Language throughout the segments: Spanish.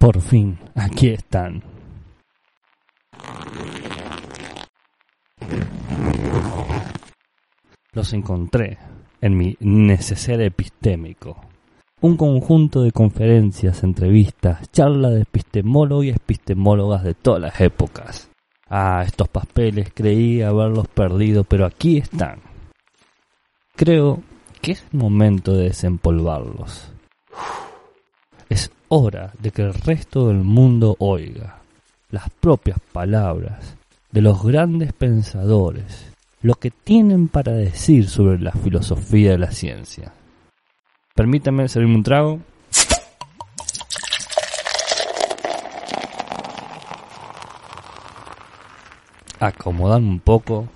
Por fin, aquí están. Los encontré en mi neceser epistémico. Un conjunto de conferencias, entrevistas, charlas de epistemólogos y epistemólogas de todas las épocas. Ah, estos papeles creí haberlos perdido, pero aquí están. Creo que es momento de desempolvarlos. Es hora de que el resto del mundo oiga las propias palabras de los grandes pensadores, lo que tienen para decir sobre la filosofía de la ciencia. Permítame servirme un trago. Acomodarme un poco.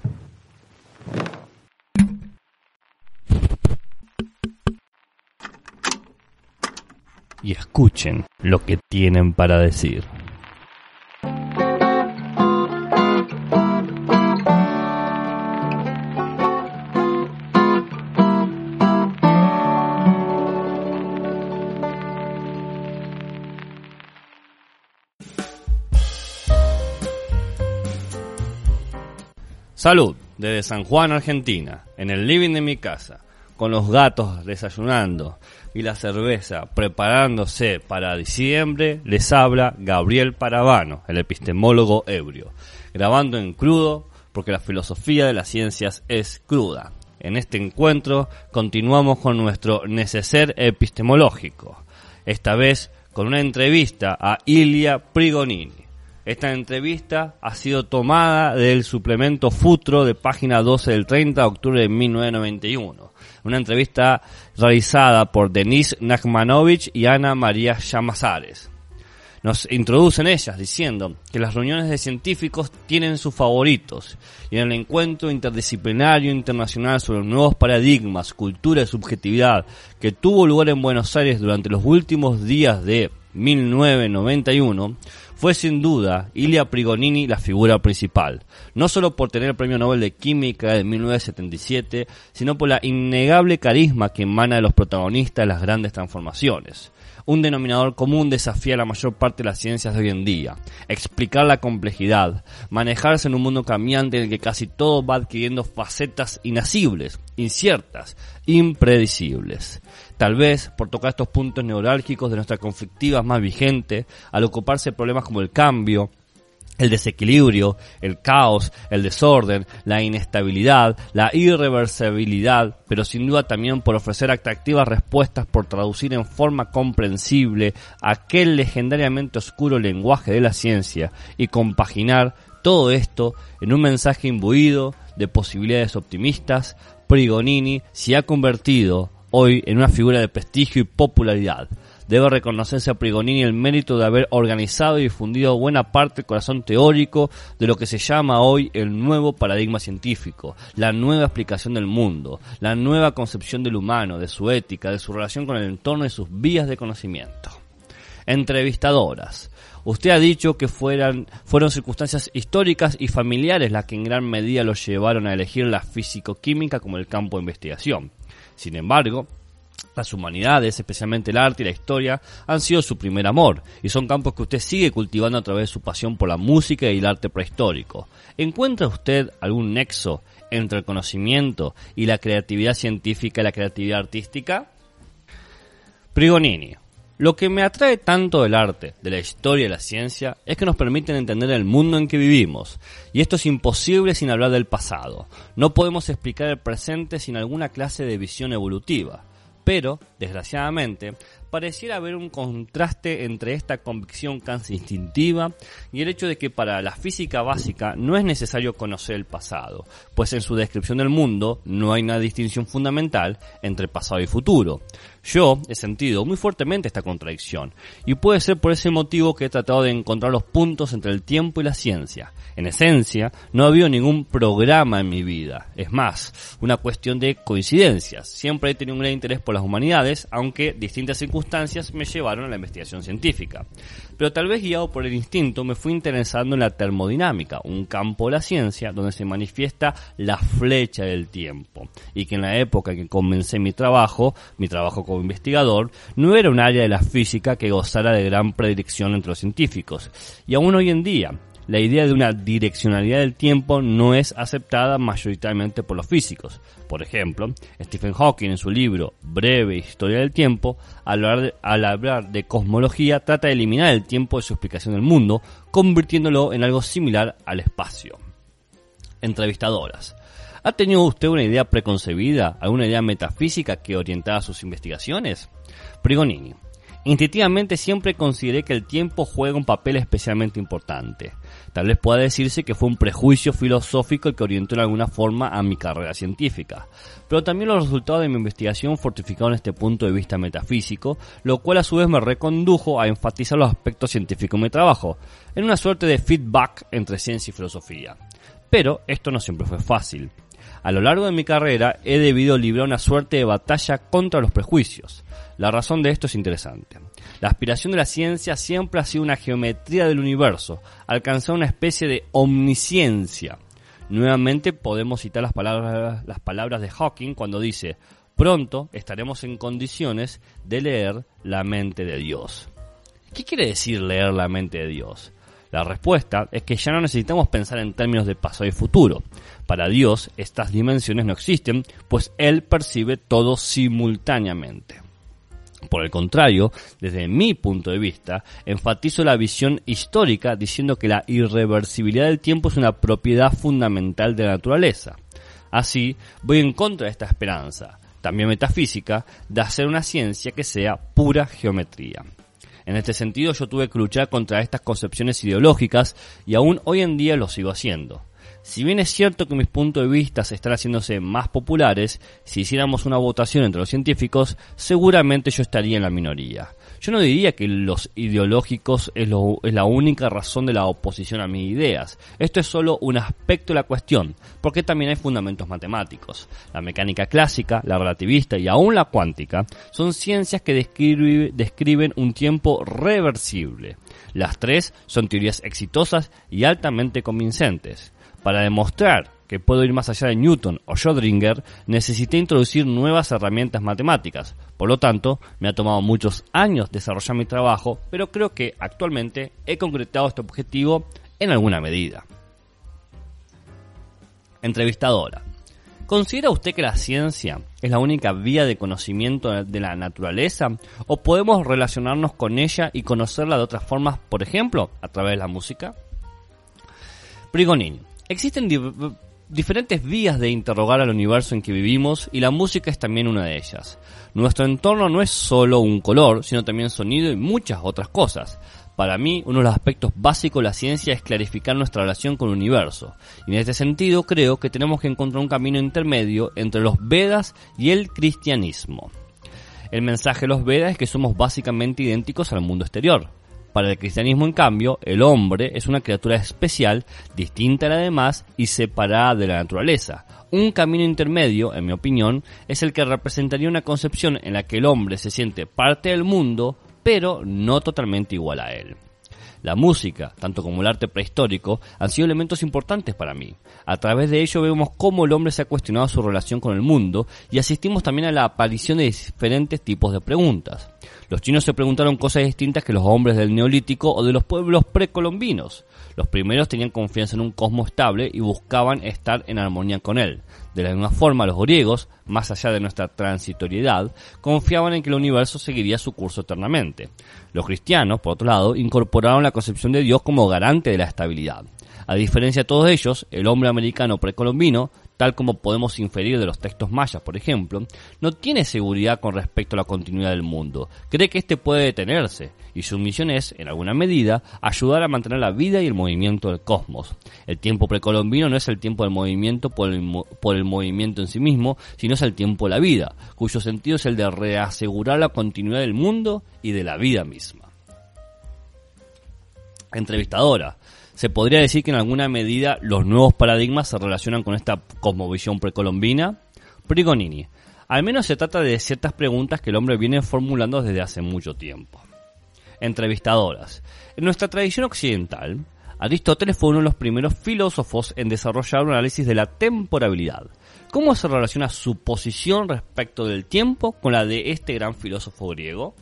Y escuchen lo que tienen para decir. Salud, desde San Juan, Argentina, en el living de mi casa, con los gatos desayunando y la cerveza preparándose para diciembre, les habla Gabriel Paravano, el epistemólogo ebrio, grabando en crudo porque la filosofía de las ciencias es cruda. En este encuentro continuamos con nuestro neceser epistemológico, esta vez con una entrevista a Ilia Prigonini esta entrevista ha sido tomada del suplemento Futuro de página 12 del 30 de octubre de 1991. Una entrevista realizada por Denis Nachmanovich y Ana María Llamazares. Nos introducen ellas diciendo que las reuniones de científicos tienen sus favoritos y en el encuentro interdisciplinario internacional sobre nuevos paradigmas, cultura y subjetividad que tuvo lugar en Buenos Aires durante los últimos días de 1991, fue sin duda Ilia Prigonini la figura principal, no solo por tener el Premio Nobel de Química de 1977, sino por la innegable carisma que emana de los protagonistas de las grandes transformaciones. Un denominador común desafía la mayor parte de las ciencias de hoy en día. Explicar la complejidad, manejarse en un mundo cambiante en el que casi todo va adquiriendo facetas inacibles, inciertas, impredecibles. Tal vez por tocar estos puntos neurálgicos de nuestra conflictiva más vigente, al ocuparse de problemas como el cambio, el desequilibrio, el caos, el desorden, la inestabilidad, la irreversibilidad, pero sin duda también por ofrecer atractivas respuestas, por traducir en forma comprensible aquel legendariamente oscuro lenguaje de la ciencia y compaginar todo esto en un mensaje imbuido de posibilidades optimistas, Prigonini se ha convertido hoy en una figura de prestigio y popularidad. Debe reconocerse a Prigonini el mérito de haber organizado y difundido buena parte del corazón teórico de lo que se llama hoy el nuevo paradigma científico, la nueva explicación del mundo, la nueva concepción del humano, de su ética, de su relación con el entorno y sus vías de conocimiento. Entrevistadoras. Usted ha dicho que fueran, fueron circunstancias históricas y familiares las que en gran medida lo llevaron a elegir la físico-química como el campo de investigación. Sin embargo, las humanidades, especialmente el arte y la historia, han sido su primer amor y son campos que usted sigue cultivando a través de su pasión por la música y el arte prehistórico. ¿Encuentra usted algún nexo entre el conocimiento y la creatividad científica y la creatividad artística? Prigonini. Lo que me atrae tanto del arte, de la historia y la ciencia es que nos permiten entender el mundo en que vivimos, y esto es imposible sin hablar del pasado. No podemos explicar el presente sin alguna clase de visión evolutiva. Pero, desgraciadamente, pareciera haber un contraste entre esta convicción casi instintiva y el hecho de que para la física básica no es necesario conocer el pasado, pues en su descripción del mundo no hay una distinción fundamental entre pasado y futuro. Yo he sentido muy fuertemente esta contradicción y puede ser por ese motivo que he tratado de encontrar los puntos entre el tiempo y la ciencia. En esencia, no ha habido ningún programa en mi vida. Es más, una cuestión de coincidencias. Siempre he tenido un gran interés por las humanidades, aunque distintas circunstancias me llevaron a la investigación científica. Pero tal vez guiado por el instinto me fui interesando en la termodinámica, un campo de la ciencia donde se manifiesta la flecha del tiempo. Y que en la época en que comencé mi trabajo, mi trabajo como investigador, no era un área de la física que gozara de gran predilección entre los científicos. Y aún hoy en día, la idea de una direccionalidad del tiempo no es aceptada mayoritariamente por los físicos. Por ejemplo, Stephen Hawking en su libro Breve Historia del Tiempo, al hablar, de, cosmología, trata de eliminar el tiempo de su explicación del mundo, convirtiéndolo en algo similar al espacio. Entrevistadoras. ¿Ha tenido usted una idea preconcebida, alguna idea metafísica que orientara sus investigaciones? Prigonini. Instintivamente siempre consideré que el tiempo juega un papel especialmente importante. Tal vez pueda decirse que fue un prejuicio filosófico el que orientó en alguna forma a mi carrera científica. Pero también los resultados de mi investigación fortificaron este punto de vista metafísico, lo cual a su vez me recondujo a enfatizar los aspectos científicos de mi trabajo, en una suerte de feedback entre ciencia y filosofía. Pero esto no siempre fue fácil. A lo largo de mi carrera he debido librar una suerte de batalla contra los prejuicios. La razón de esto es interesante. La aspiración de la ciencia siempre ha sido una geometría del universo, alcanzar una especie de omnisciencia. Nuevamente podemos citar las palabras, las palabras de Hawking cuando dice, pronto estaremos en condiciones de leer la mente de Dios. ¿Qué quiere decir leer la mente de Dios? La respuesta es que ya no necesitamos pensar en términos de pasado y futuro. Para Dios estas dimensiones no existen, pues Él percibe todo simultáneamente. Por el contrario, desde mi punto de vista, enfatizo la visión histórica diciendo que la irreversibilidad del tiempo es una propiedad fundamental de la naturaleza. Así, voy en contra de esta esperanza, también metafísica, de hacer una ciencia que sea pura geometría. En este sentido yo tuve que luchar contra estas concepciones ideológicas y aún hoy en día lo sigo haciendo. Si bien es cierto que mis puntos de vista están haciéndose más populares, si hiciéramos una votación entre los científicos, seguramente yo estaría en la minoría. Yo no diría que los ideológicos es, la única razón de la oposición a mis ideas. Esto es solo un aspecto de la cuestión, porque también hay fundamentos matemáticos. La mecánica clásica, la relativista y aún la cuántica son ciencias que describen un tiempo reversible. Las tres son teorías exitosas y altamente convincentes. Para demostrar que puedo ir más allá de Newton o Schrödinger, necesité introducir nuevas herramientas matemáticas. Por lo tanto, me ha tomado muchos años desarrollar mi trabajo, pero creo que actualmente he concretado este objetivo en alguna medida. Entrevistadora. ¿Considera usted que la ciencia es la única vía de conocimiento de la naturaleza? ¿O podemos relacionarnos con ella y conocerla de otras formas, por ejemplo, a través de la música? Existen diferentes vías de interrogar al universo en que vivimos y la música es también una de ellas. Nuestro entorno no es solo un color, sino también sonido y muchas otras cosas. Para mí, uno de los aspectos básicos de la ciencia es clarificar nuestra relación con el universo. Y en este sentido creo que tenemos que encontrar un camino intermedio entre los Vedas y el cristianismo. El mensaje de los Vedas es que somos básicamente idénticos al mundo exterior. Para el cristianismo, en cambio, el hombre es una criatura especial, distinta a la demás y separada de la naturaleza. Un camino intermedio, en mi opinión, es el que representaría una concepción en la que el hombre se siente parte del mundo, pero no totalmente igual a él. La música, tanto como el arte prehistórico, han sido elementos importantes para mí. A través de ello vemos cómo el hombre se ha cuestionado su relación con el mundo y asistimos también a la aparición de diferentes tipos de preguntas. Los chinos se preguntaron cosas distintas que los hombres del neolítico o de los pueblos precolombinos. Los primeros tenían confianza en un cosmos estable y buscaban estar en armonía con él. De la misma forma, los griegos, más allá de nuestra transitoriedad, confiaban en que el universo seguiría su curso eternamente. Los cristianos, por otro lado, incorporaron la concepción de Dios como garante de la estabilidad. A diferencia de todos ellos, el hombre americano precolombino tal como podemos inferir de los textos mayas, por ejemplo, no tiene seguridad con respecto a la continuidad del mundo. Cree que éste puede detenerse, y su misión es, en alguna medida, ayudar a mantener la vida y el movimiento del cosmos. El tiempo precolombino no es el tiempo del movimiento por el, por el movimiento en sí mismo, sino es el tiempo de la vida, cuyo sentido es el de reasegurar la continuidad del mundo y de la vida misma. Entrevistadora. Se podría decir que en alguna medida los nuevos paradigmas se relacionan con esta cosmovisión precolombina. Prigonini. Al menos se trata de ciertas preguntas que el hombre viene formulando desde hace mucho tiempo. Entrevistadoras. En nuestra tradición occidental, Aristóteles fue uno de los primeros filósofos en desarrollar un análisis de la temporalidad. ¿Cómo se relaciona su posición respecto del tiempo con la de este gran filósofo griego?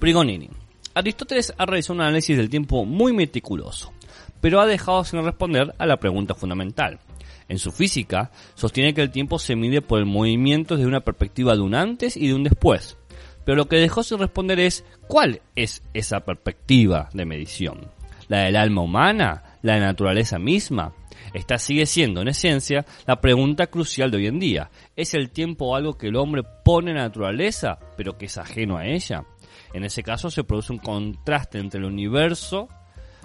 Prigonini. Aristóteles ha realizado un análisis del tiempo muy meticuloso, pero ha dejado sin responder a la pregunta fundamental. En su física, sostiene que el tiempo se mide por el movimiento desde una perspectiva de un antes y de un después. Pero lo que dejó sin responder es ¿cuál es esa perspectiva de medición? ¿La del alma humana? ¿La naturaleza misma? Esta sigue siendo, en esencia, la pregunta crucial de hoy en día. ¿Es el tiempo algo que el hombre pone en la naturaleza, pero que es ajeno a ella? En ese caso se produce un contraste entre el universo,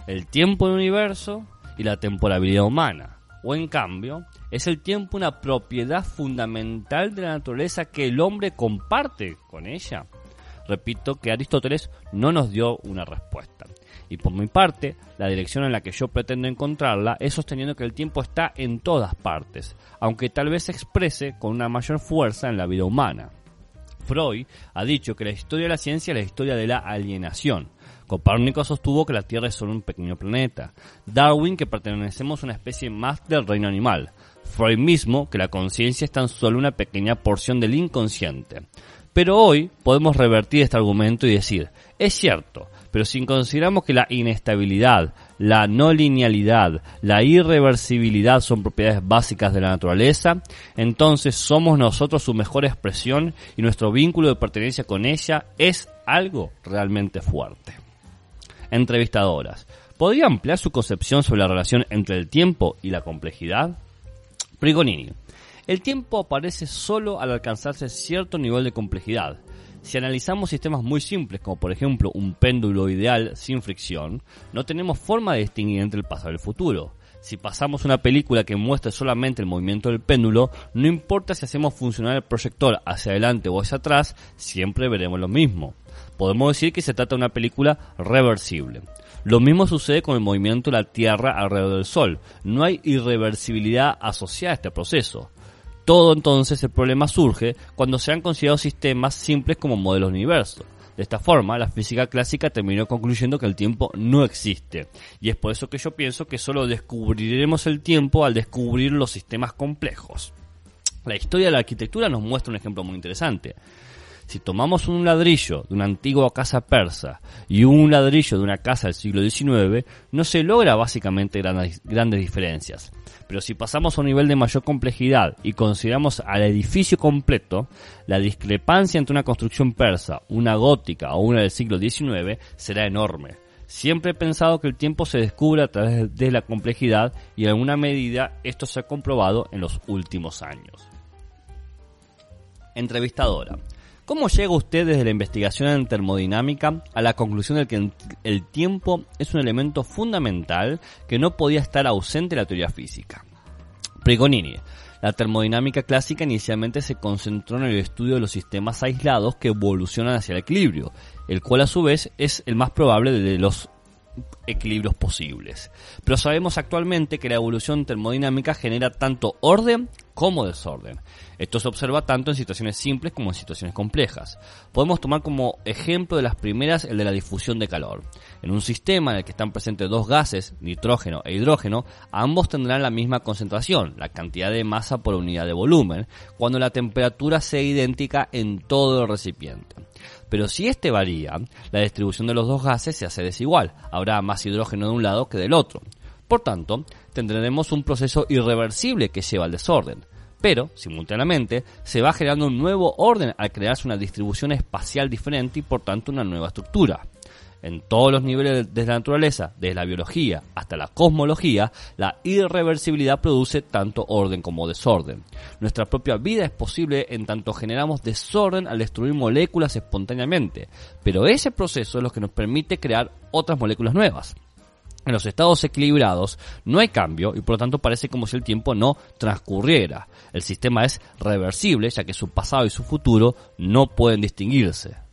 el tiempo del universo y la temporalidad humana. O en cambio, es el tiempo una propiedad fundamental de la naturaleza que el hombre comparte con ella. Repito que Aristóteles no nos dio una respuesta. Y por mi parte, la dirección en la que yo pretendo encontrarla es sosteniendo que el tiempo está en todas partes, aunque tal vez se exprese con una mayor fuerza en la vida humana. Freud ha dicho que la historia de la ciencia es la historia de la alienación. Copérnico sostuvo que la Tierra es solo un pequeño planeta. Darwin que pertenecemos a una especie más del reino animal. Freud mismo que la conciencia es tan solo una pequeña porción del inconsciente. Pero hoy podemos revertir este argumento y decir, es cierto, pero si consideramos que la inestabilidad, la no linealidad, la irreversibilidad son propiedades básicas de la naturaleza, entonces somos nosotros su mejor expresión y nuestro vínculo de pertenencia con ella es algo realmente fuerte. Entrevistadoras. ¿Podría ampliar su concepción sobre la relación entre el tiempo y la complejidad? Prigonini. El tiempo aparece solo al alcanzarse cierto nivel de complejidad. Si analizamos sistemas muy simples, como por ejemplo un péndulo ideal sin fricción, no tenemos forma de distinguir entre el pasado y el futuro. Si pasamos una película que muestre solamente el movimiento del péndulo, no importa si hacemos funcionar el proyector hacia adelante o hacia atrás, siempre veremos lo mismo. Podemos decir que se trata de una película reversible. Lo mismo sucede con el movimiento de la Tierra alrededor del Sol. No hay irreversibilidad asociada a este proceso. Todo entonces el problema surge cuando se han considerado sistemas simples como modelos de universo. De esta forma, la física clásica terminó concluyendo que el tiempo no existe. Y es por eso que yo pienso que solo descubriremos el tiempo al descubrir los sistemas complejos. La historia de la arquitectura nos muestra un ejemplo muy interesante. Si tomamos un ladrillo de una antigua casa persa y un ladrillo de una casa del siglo XIX, no se logra básicamente grandes, grandes diferencias. Pero si pasamos a un nivel de mayor complejidad y consideramos al edificio completo, la discrepancia entre una construcción persa, una gótica o una del siglo XIX será enorme. Siempre he pensado que el tiempo se descubre a través de la complejidad y en alguna medida esto se ha comprobado en los últimos años. Entrevistadora. ¿Cómo llega usted desde la investigación en termodinámica a la conclusión de que el tiempo es un elemento fundamental que no podía estar ausente de la teoría física? Prigonini. La termodinámica clásica inicialmente se concentró en el estudio de los sistemas aislados que evolucionan hacia el equilibrio, el cual a su vez es el más probable de los equilibrios posibles. Pero sabemos actualmente que la evolución termodinámica genera tanto orden como desorden. Esto se observa tanto en situaciones simples como en situaciones complejas. Podemos tomar como ejemplo de las primeras el de la difusión de calor. En un sistema en el que están presentes dos gases, nitrógeno e hidrógeno, ambos tendrán la misma concentración, la cantidad de masa por unidad de volumen, cuando la temperatura sea idéntica en todo el recipiente. Pero si este varía, la distribución de los dos gases se hace desigual. Habrá más hidrógeno de un lado que del otro. Por tanto, tendremos un proceso irreversible que lleva al desorden. Pero, simultáneamente, se va generando un nuevo orden al crearse una distribución espacial diferente y por tanto una nueva estructura. En todos los niveles de la naturaleza, desde la biología hasta la cosmología, la irreversibilidad produce tanto orden como desorden. Nuestra propia vida es posible en tanto generamos desorden al destruir moléculas espontáneamente, pero ese proceso es lo que nos permite crear otras moléculas nuevas. En los estados equilibrados no hay cambio y por lo tanto parece como si el tiempo no transcurriera. El sistema es reversible ya que su pasado y su futuro no pueden distinguirse.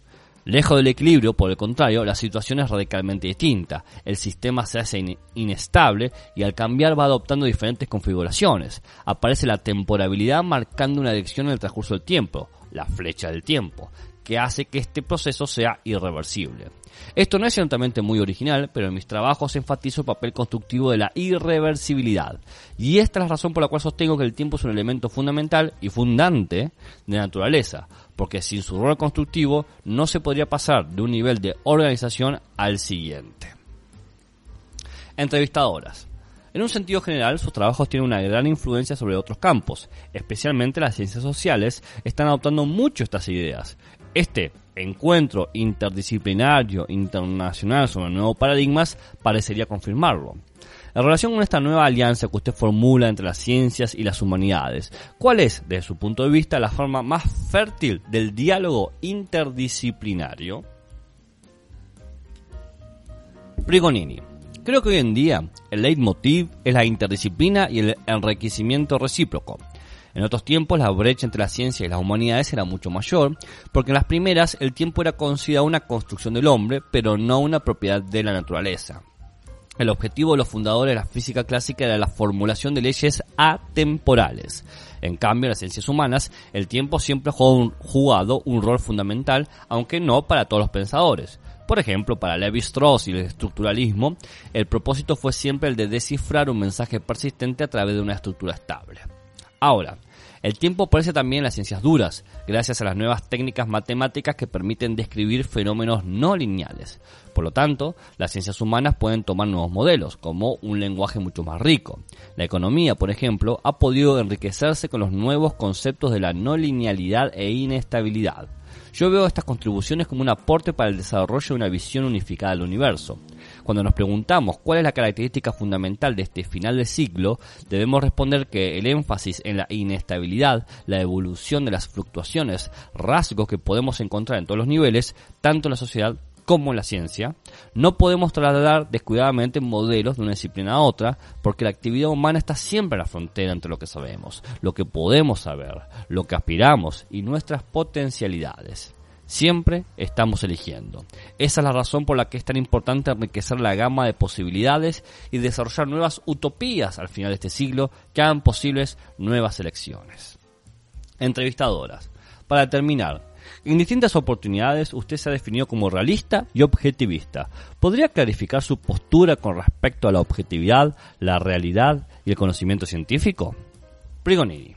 Lejos del equilibrio, por el contrario, la situación es radicalmente distinta. El sistema se hace inestable y al cambiar va adoptando diferentes configuraciones. Aparece la temporalidad marcando una dirección en el transcurso del tiempo, la flecha del tiempo. que hace que este proceso sea irreversible. Esto no es ciertamente muy original, pero en mis trabajos enfatizo el papel constructivo de la irreversibilidad. Y esta es la razón por la cual sostengo que el tiempo es un elemento fundamental y fundante de naturaleza, porque sin su rol constructivo no se podría pasar de un nivel de organización al siguiente. Entrevistadoras. En un sentido general, sus trabajos tienen una gran influencia sobre otros campos, especialmente las ciencias sociales están adoptando mucho estas ideas. Este encuentro interdisciplinario internacional sobre nuevos paradigmas parecería confirmarlo. En relación con esta nueva alianza que usted formula entre las ciencias y las humanidades, ¿cuál es, desde su punto de vista, la forma más fértil del diálogo interdisciplinario? Brigonini. Creo que hoy en día el leitmotiv es la interdisciplina y el enriquecimiento recíproco. En otros tiempos la brecha entre la ciencia y las humanidades era mucho mayor, porque en las primeras el tiempo era considerado una construcción del hombre, pero no una propiedad de la naturaleza. El objetivo de los fundadores de la física clásica era la formulación de leyes atemporales. En cambio, en las ciencias humanas, el tiempo siempre ha jugado un rol fundamental, aunque no para todos los pensadores. Por ejemplo, para Levi Strauss y el estructuralismo, el propósito fue siempre el de descifrar un mensaje persistente a través de una estructura estable. Ahora, el tiempo aparece también en las ciencias duras, gracias a las nuevas técnicas matemáticas que permiten describir fenómenos no lineales. Por lo tanto, las ciencias humanas pueden tomar nuevos modelos, como un lenguaje mucho más rico. La economía, por ejemplo, ha podido enriquecerse con los nuevos conceptos de la no linealidad e inestabilidad. Yo veo estas contribuciones como un aporte para el desarrollo de una visión unificada del universo. Cuando nos preguntamos cuál es la característica fundamental de este final de siglo, debemos responder que el énfasis en la inestabilidad, la evolución de las fluctuaciones, rasgos que podemos encontrar en todos los niveles, tanto en la sociedad como en la ciencia, no podemos trasladar descuidadamente modelos de una disciplina a otra, porque la actividad humana está siempre en la frontera entre lo que sabemos, lo que podemos saber, lo que aspiramos y nuestras potencialidades. Siempre estamos eligiendo. Esa es la razón por la que es tan importante enriquecer la gama de posibilidades y desarrollar nuevas utopías al final de este siglo que hagan posibles nuevas elecciones. Entrevistadoras. Para terminar, en distintas oportunidades usted se ha definido como realista y objetivista. ¿Podría clarificar su postura con respecto a la objetividad, la realidad y el conocimiento científico? Prigonini.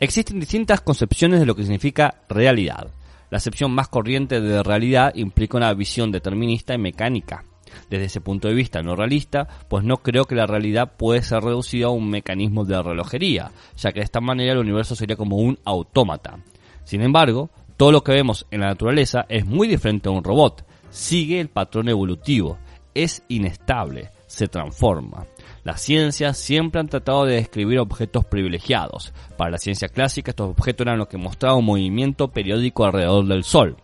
Existen distintas concepciones de lo que significa realidad. La acepción más corriente de realidad implica una visión determinista y mecánica. Desde ese punto de vista no realista, pues no creo que la realidad puede ser reducida a un mecanismo de relojería, ya que de esta manera el universo sería como un autómata. Sin embargo, todo lo que vemos en la naturaleza es muy diferente a un robot. Sigue el patrón evolutivo. Es inestable. Se transforma. Las ciencias siempre han tratado de describir objetos privilegiados. Para la ciencia clásica estos objetos eran los que mostraban un movimiento periódico alrededor del Sol.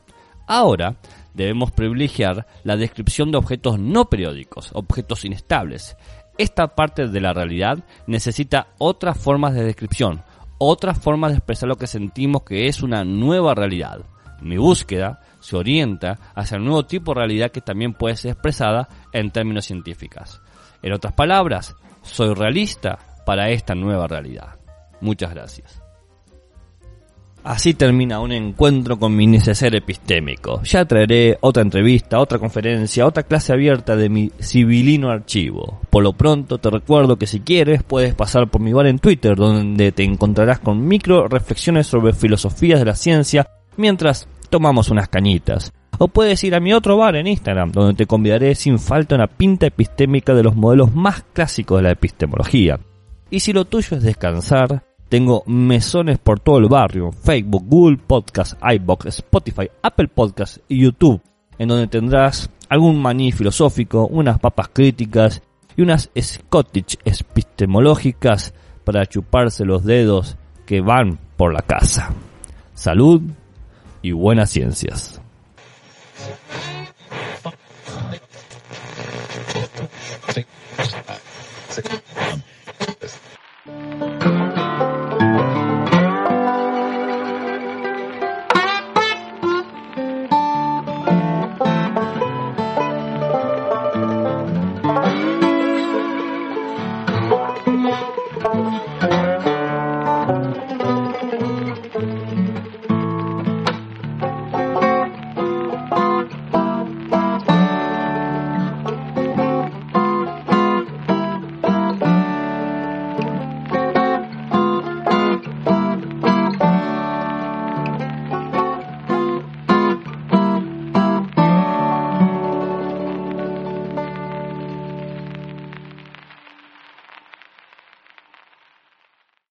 Ahora debemos privilegiar la descripción de objetos no periódicos, objetos inestables. Esta parte de la realidad necesita otras formas de descripción, otra forma de expresar lo que sentimos que es una nueva realidad. Mi búsqueda se orienta hacia un nuevo tipo de realidad que también puede ser expresada en términos científicos. En otras palabras, soy realista para esta nueva realidad. Muchas gracias. Así termina un encuentro con mi neceser epistémico. Ya traeré otra entrevista, otra conferencia, otra clase abierta de mi civilino archivo. Por lo pronto te recuerdo que si quieres puedes pasar por mi bar en Twitter donde te encontrarás con micro reflexiones sobre filosofías de la ciencia mientras tomamos unas cañitas. O puedes ir a mi otro bar en Instagram, donde te convidaré sin falta una pinta epistémica de los modelos más clásicos de la epistemología. Y si lo tuyo es descansar, tengo mesones por todo el barrio, Facebook, Google Podcast, iBox, Spotify, Apple Podcast y YouTube, en donde tendrás algún maní filosófico, unas papas críticas y unas Scottish epistemológicas para chuparse los dedos que van por la casa. Salud y buenas ciencias.